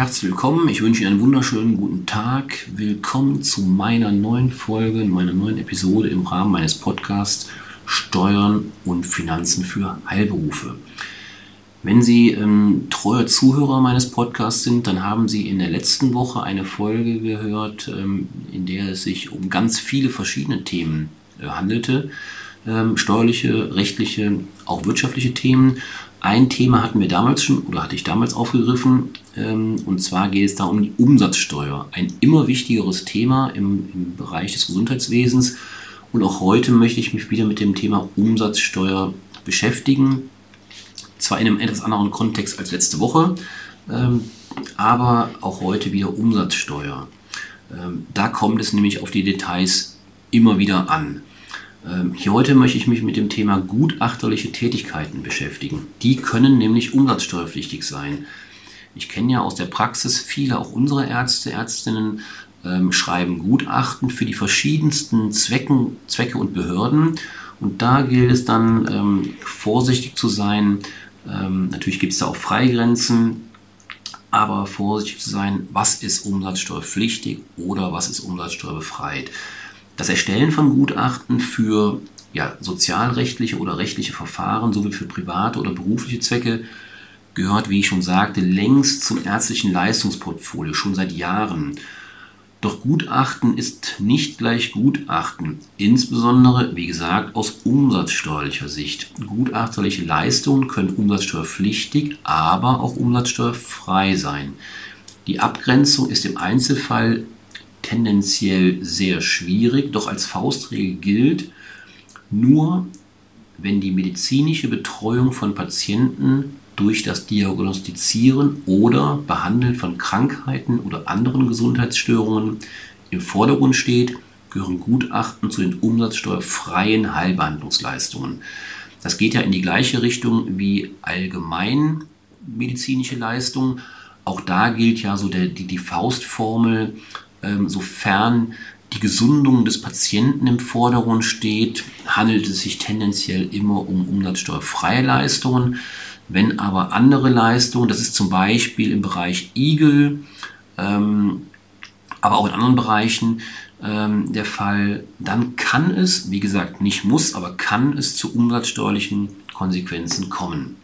Herzlich willkommen. Ich wünsche Ihnen einen wunderschönen guten Tag. Willkommen zu meiner neuen Folge, meiner neuen Episode im Rahmen meines Podcasts Steuern und Finanzen für Heilberufe. Wenn Sie ähm, treuer Zuhörer meines Podcasts sind, dann haben Sie in der letzten Woche eine Folge gehört, ähm, in der es sich um ganz viele verschiedene Themen äh, handelte. Ähm, steuerliche, rechtliche, auch wirtschaftliche Themen. Ein Thema hatten wir damals schon oder hatte ich damals aufgegriffen, ähm, und zwar geht es da um die Umsatzsteuer. Ein immer wichtigeres Thema im, im Bereich des Gesundheitswesens. Und auch heute möchte ich mich wieder mit dem Thema Umsatzsteuer beschäftigen. Zwar in einem etwas anderen Kontext als letzte Woche, ähm, aber auch heute wieder Umsatzsteuer. Ähm, da kommt es nämlich auf die Details immer wieder an. Ähm, hier heute möchte ich mich mit dem Thema gutachterliche Tätigkeiten beschäftigen. Die können nämlich umsatzsteuerpflichtig sein. Ich kenne ja aus der Praxis viele, auch unsere Ärzte, Ärztinnen, ähm, schreiben Gutachten für die verschiedensten Zwecken, Zwecke und Behörden. Und da gilt es dann ähm, vorsichtig zu sein. Ähm, natürlich gibt es da auch Freigrenzen, aber vorsichtig zu sein, was ist umsatzsteuerpflichtig oder was ist umsatzsteuerbefreit. Das Erstellen von Gutachten für ja, sozialrechtliche oder rechtliche Verfahren sowie für private oder berufliche Zwecke gehört, wie ich schon sagte, längst zum ärztlichen Leistungsportfolio, schon seit Jahren. Doch Gutachten ist nicht gleich Gutachten, insbesondere, wie gesagt, aus umsatzsteuerlicher Sicht. Gutachterliche Leistungen können umsatzsteuerpflichtig, aber auch umsatzsteuerfrei sein. Die Abgrenzung ist im Einzelfall tendenziell sehr schwierig, doch als Faustregel gilt, nur wenn die medizinische Betreuung von Patienten durch das Diagnostizieren oder Behandeln von Krankheiten oder anderen Gesundheitsstörungen im Vordergrund steht, gehören Gutachten zu den umsatzsteuerfreien Heilbehandlungsleistungen. Das geht ja in die gleiche Richtung wie allgemein medizinische Leistungen. Auch da gilt ja so der, die, die Faustformel, ähm, sofern die Gesundung des Patienten im Vordergrund steht, handelt es sich tendenziell immer um umsatzsteuerfreie Leistungen. Wenn aber andere Leistungen, das ist zum Beispiel im Bereich Igel, ähm, aber auch in anderen Bereichen ähm, der Fall, dann kann es, wie gesagt, nicht muss, aber kann es zu umsatzsteuerlichen Konsequenzen kommen.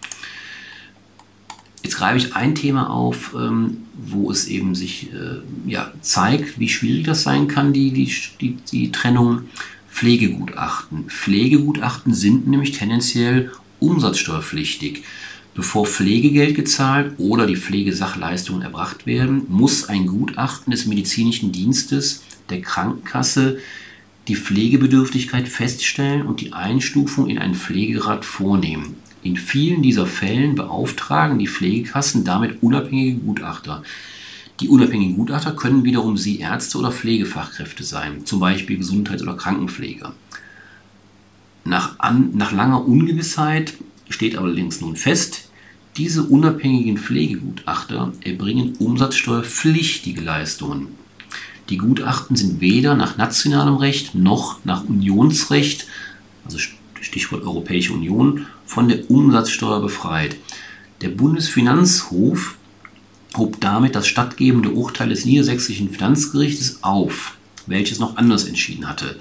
Jetzt greife ich ein Thema auf, ähm, wo es eben sich äh, ja, zeigt, wie schwierig das sein kann, die, die, die, die Trennung Pflegegutachten. Pflegegutachten sind nämlich tendenziell umsatzsteuerpflichtig. Bevor Pflegegeld gezahlt oder die Pflegesachleistungen erbracht werden, muss ein Gutachten des medizinischen Dienstes der Krankenkasse die Pflegebedürftigkeit feststellen und die Einstufung in einen Pflegegrad vornehmen. In vielen dieser Fällen beauftragen die Pflegekassen damit unabhängige Gutachter. Die unabhängigen Gutachter können wiederum Sie Ärzte oder Pflegefachkräfte sein, zum Beispiel Gesundheits- oder Krankenpfleger. Nach, an, nach langer Ungewissheit steht allerdings nun fest, diese unabhängigen Pflegegutachter erbringen umsatzsteuerpflichtige Leistungen. Die Gutachten sind weder nach nationalem Recht noch nach Unionsrecht, also Stichwort Europäische Union, von der Umsatzsteuer befreit. Der Bundesfinanzhof hob damit das stattgebende Urteil des Niedersächsischen Finanzgerichtes auf, welches noch anders entschieden hatte.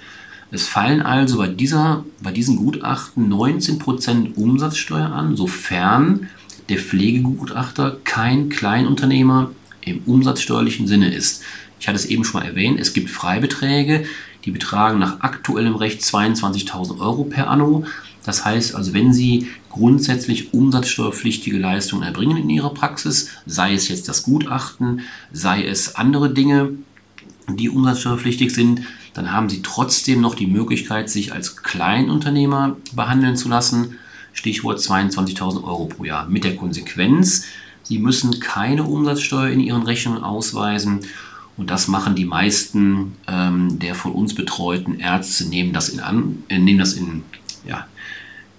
Es fallen also bei, dieser, bei diesen Gutachten 19% Umsatzsteuer an, sofern der Pflegegutachter kein Kleinunternehmer im umsatzsteuerlichen Sinne ist. Ich hatte es eben schon mal erwähnt, es gibt Freibeträge, die betragen nach aktuellem Recht 22.000 Euro per anno. Das heißt also, wenn Sie grundsätzlich umsatzsteuerpflichtige Leistungen erbringen in Ihrer Praxis, sei es jetzt das Gutachten, sei es andere Dinge, die umsatzsteuerpflichtig sind, dann haben Sie trotzdem noch die Möglichkeit, sich als Kleinunternehmer behandeln zu lassen. Stichwort 22.000 Euro pro Jahr. Mit der Konsequenz, Sie müssen keine Umsatzsteuer in Ihren Rechnungen ausweisen. Und das machen die meisten ähm, der von uns betreuten Ärzte, nehmen das in, an, äh, nehmen das in ja,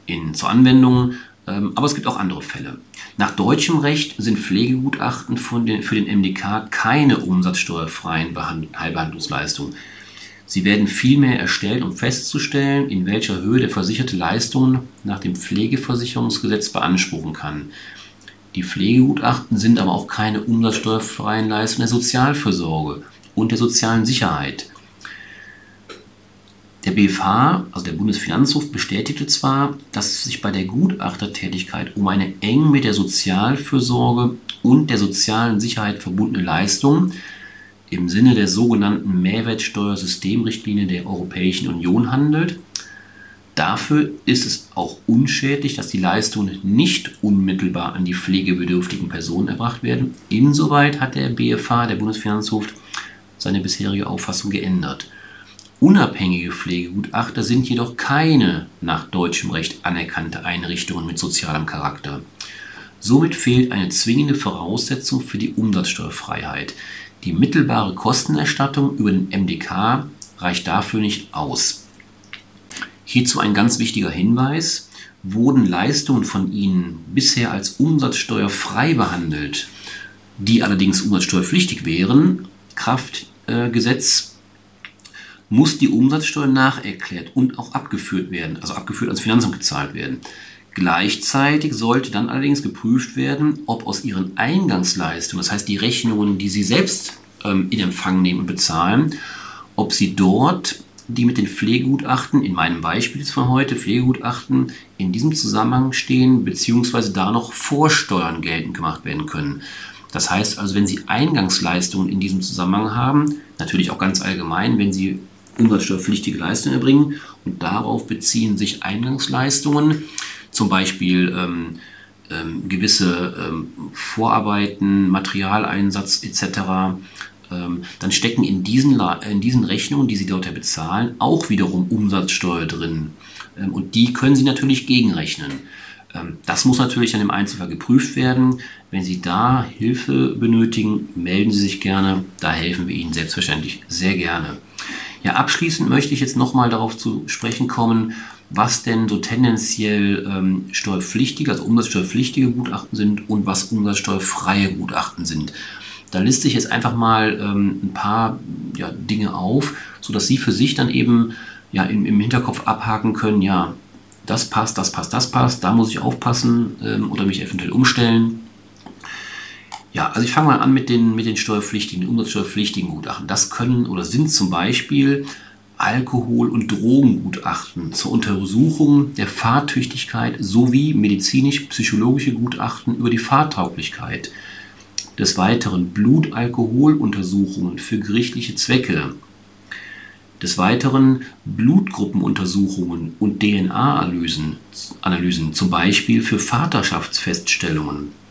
in, zur Anwendung. Ähm, aber es gibt auch andere Fälle. Nach deutschem Recht sind Pflegegutachten den, für den MDK keine umsatzsteuerfreien Heilbehandlungsleistungen. Sie werden vielmehr erstellt, um festzustellen, in welcher Höhe der Versicherte Leistungen nach dem Pflegeversicherungsgesetz beanspruchen kann. Die Pflegegutachten sind aber auch keine umsatzsteuerfreien Leistungen der Sozialfürsorge und der sozialen Sicherheit. Der BFH, also der Bundesfinanzhof, bestätigte zwar, dass es sich bei der Gutachtertätigkeit um eine eng mit der Sozialfürsorge und der sozialen Sicherheit verbundene Leistung im Sinne der sogenannten Mehrwertsteuersystemrichtlinie der Europäischen Union handelt. Dafür ist es auch unschädlich, dass die Leistungen nicht unmittelbar an die pflegebedürftigen Personen erbracht werden. Insoweit hat der BFH, der Bundesfinanzhof, seine bisherige Auffassung geändert. Unabhängige Pflegegutachter sind jedoch keine nach deutschem Recht anerkannte Einrichtungen mit sozialem Charakter. Somit fehlt eine zwingende Voraussetzung für die Umsatzsteuerfreiheit. Die mittelbare Kostenerstattung über den MDK reicht dafür nicht aus. Hierzu ein ganz wichtiger Hinweis. Wurden Leistungen von Ihnen bisher als umsatzsteuerfrei behandelt, die allerdings umsatzsteuerpflichtig wären, Kraft äh, muss die Umsatzsteuer nacherklärt und auch abgeführt werden, also abgeführt ans Finanzamt gezahlt werden. Gleichzeitig sollte dann allerdings geprüft werden, ob aus ihren Eingangsleistungen, das heißt die Rechnungen, die sie selbst ähm, in Empfang nehmen und bezahlen, ob sie dort die mit den Pflegegutachten, in meinem Beispiel von heute, Pflegegutachten in diesem Zusammenhang stehen, beziehungsweise da noch Vorsteuern geltend gemacht werden können. Das heißt also, wenn Sie Eingangsleistungen in diesem Zusammenhang haben, natürlich auch ganz allgemein, wenn Sie umsatzsteuerpflichtige Leistungen erbringen und darauf beziehen sich Eingangsleistungen, zum Beispiel ähm, ähm, gewisse ähm, Vorarbeiten, Materialeinsatz etc., ähm, dann stecken in diesen, in diesen Rechnungen, die Sie dort ja bezahlen, auch wiederum Umsatzsteuer drin. Ähm, und die können Sie natürlich gegenrechnen. Ähm, das muss natürlich dann im Einzelfall geprüft werden. Wenn Sie da Hilfe benötigen, melden Sie sich gerne. Da helfen wir Ihnen selbstverständlich sehr gerne. Ja, abschließend möchte ich jetzt nochmal darauf zu sprechen kommen, was denn so tendenziell ähm, steuerpflichtige, also umsatzsteuerpflichtige Gutachten sind und was umsatzsteuerfreie Gutachten sind. Da liste ich jetzt einfach mal ähm, ein paar ja, Dinge auf, sodass Sie für sich dann eben ja, im, im, Hinterkopf abhaken können, ja, das passt, das passt, das passt, da muss ich aufpassen ähm, oder mich eventuell umstellen. Ja, also ich fange mal an mit den, mit den steuerpflichtigen, umsatzsteuerpflichtigen Gutachten. Das können oder sind zum Beispiel Alkohol- und Drogengutachten zur Untersuchung der Fahrtüchtigkeit sowie medizinisch-psychologische Gutachten über die Fahrtauglichkeit. Des Weiteren Blutalkoholuntersuchungen für gerichtliche Zwecke. Des Weiteren Blutgruppenuntersuchungen und DNA-Analysen, Analysen, zum Beispiel für Vaterschaftsfeststellungen.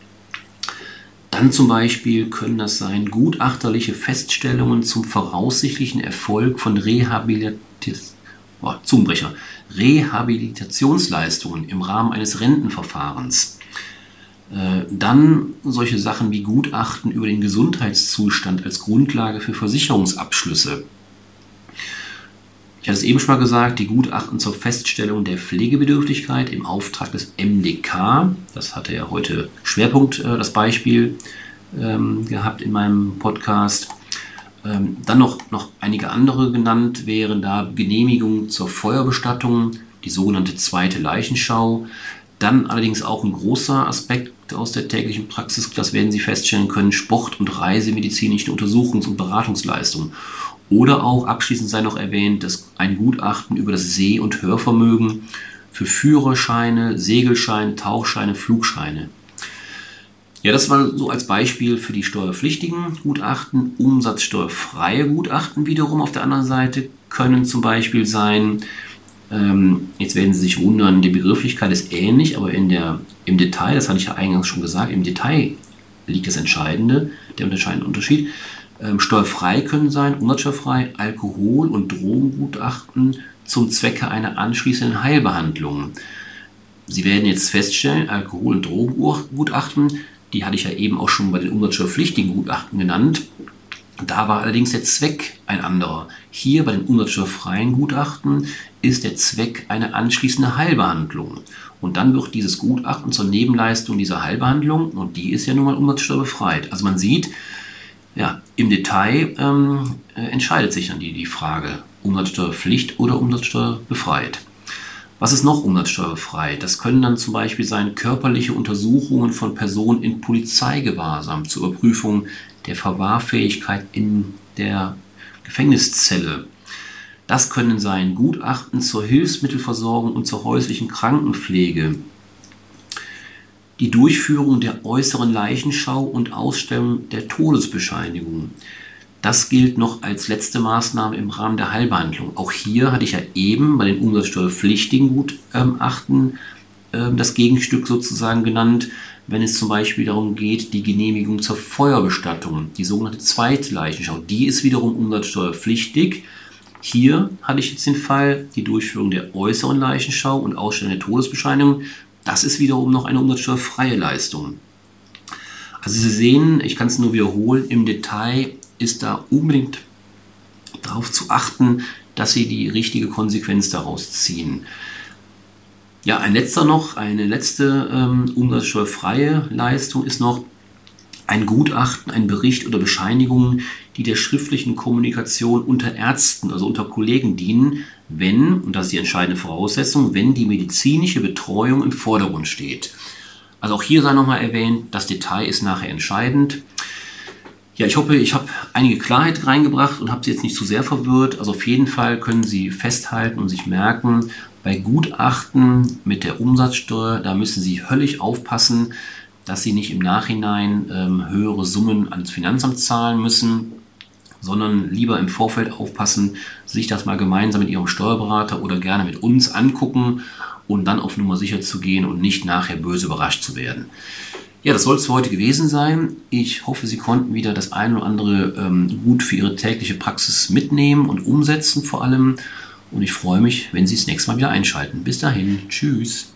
Dann zum Beispiel können das sein gutachterliche Feststellungen zum voraussichtlichen Erfolg von Rehabilitation, oh, Zungenbrecher, Rehabilitationsleistungen im Rahmen eines Rentenverfahrens. Äh, dann solche Sachen wie Gutachten über den Gesundheitszustand als Grundlage für Versicherungsabschlüsse. Ich hatte es eben schon mal gesagt, die Gutachten zur Feststellung der Pflegebedürftigkeit im Auftrag des MDK, das hatte ja heute Schwerpunkt äh, das Beispiel ähm, gehabt in meinem Podcast. Ähm, dann noch, noch einige andere genannt wären da Genehmigung zur Feuerbestattung, die sogenannte zweite Leichenschau. Dann allerdings auch ein großer Aspekt aus der täglichen Praxis, das werden Sie feststellen können, Sport- und Reisemedizinische Untersuchungs- und Beratungsleistungen. Oder auch abschließend sei noch erwähnt, dass ein Gutachten über das Seh- und Hörvermögen für Führerscheine, Segelscheine, Tauchscheine, Flugscheine. Ja, das war so als Beispiel für die steuerpflichtigen Gutachten. Umsatzsteuerfreie Gutachten wiederum auf der anderen Seite können zum Beispiel sein, ähm, jetzt werden Sie sich wundern, die Begrifflichkeit ist ähnlich, aber in der, im Detail, das hatte ich ja eingangs schon gesagt, im Detail liegt das Entscheidende, der unterscheidende Unterschied. Ähm, steuerfrei können sein, umsatzsteuerfrei, Alkohol- und Drogengutachten zum Zwecke einer anschließenden Heilbehandlung. Sie werden jetzt feststellen, Alkohol- und Drogengutachten, die hatte ich ja eben auch schon bei den umsatzsteuerpflichtigen Gutachten genannt. Da war allerdings der Zweck ein anderer. Hier bei den umsatzsteuerfreien Gutachten ist der Zweck eine anschließende Heilbehandlung. Und dann wird dieses Gutachten zur Nebenleistung dieser Heilbehandlung und die ist ja nun mal umsatzsteuerbefreit. Also man sieht, ja, im Detail ähm, äh, entscheidet sich dann die, die Frage, Umsatzsteuerpflicht oder Umsatzsteuer befreit. Was ist noch umsatzsteuerfrei? Das können dann zum Beispiel sein körperliche Untersuchungen von Personen in Polizeigewahrsam zur Überprüfung der Verwahrfähigkeit in der Gefängniszelle. Das können sein Gutachten zur Hilfsmittelversorgung und zur häuslichen Krankenpflege, die Durchführung der äußeren Leichenschau und Ausstellung der Todesbescheinigung. Das gilt noch als letzte Maßnahme im Rahmen der Heilbehandlung. Auch hier hatte ich ja eben bei den umsatzsteuerpflichtigen Gutachten ähm, das Gegenstück sozusagen genannt, wenn es zum Beispiel darum geht, die Genehmigung zur Feuerbestattung, die sogenannte Zweitleichenschau, die ist wiederum umsatzsteuerpflichtig. Hier hatte ich jetzt den Fall, die Durchführung der äußeren Leichenschau und Ausstellung der Todesbescheinigung. Das ist wiederum noch eine umsatzsteuerfreie Leistung. Also Sie sehen, ich kann es nur wiederholen, im Detail ist da unbedingt darauf zu achten, dass Sie die richtige Konsequenz daraus ziehen. Ja, ein letzter noch, eine letzte ähm, umsatzsteuerfreie Leistung ist noch ein Gutachten, ein Bericht oder Bescheinigungen, die der schriftlichen Kommunikation unter Ärzten, also unter Kollegen dienen, wenn, und das ist die entscheidende Voraussetzung, wenn die medizinische Betreuung im Vordergrund steht. Also auch hier sei nochmal erwähnt, das Detail ist nachher entscheidend. Ja, ich hoffe, ich habe einige Klarheit reingebracht und habe Sie jetzt nicht zu sehr verwirrt. Also auf jeden Fall können Sie festhalten und sich merken, bei Gutachten mit der Umsatzsteuer, da müssen Sie höllisch aufpassen, dass Sie nicht im Nachhinein ähm, höhere Summen ans Finanzamt zahlen müssen, sondern lieber im Vorfeld aufpassen, sich das mal gemeinsam mit Ihrem Steuerberater oder gerne mit uns angucken und dann auf Nummer sicher zu gehen und nicht nachher böse überrascht zu werden. Ja, das soll es für heute gewesen sein. Ich hoffe, Sie konnten wieder das eine oder andere ähm, gut für Ihre tägliche Praxis mitnehmen und umsetzen vor allem. Und ich freue mich, wenn Sie das nächste Mal wieder einschalten. Bis dahin, tschüss.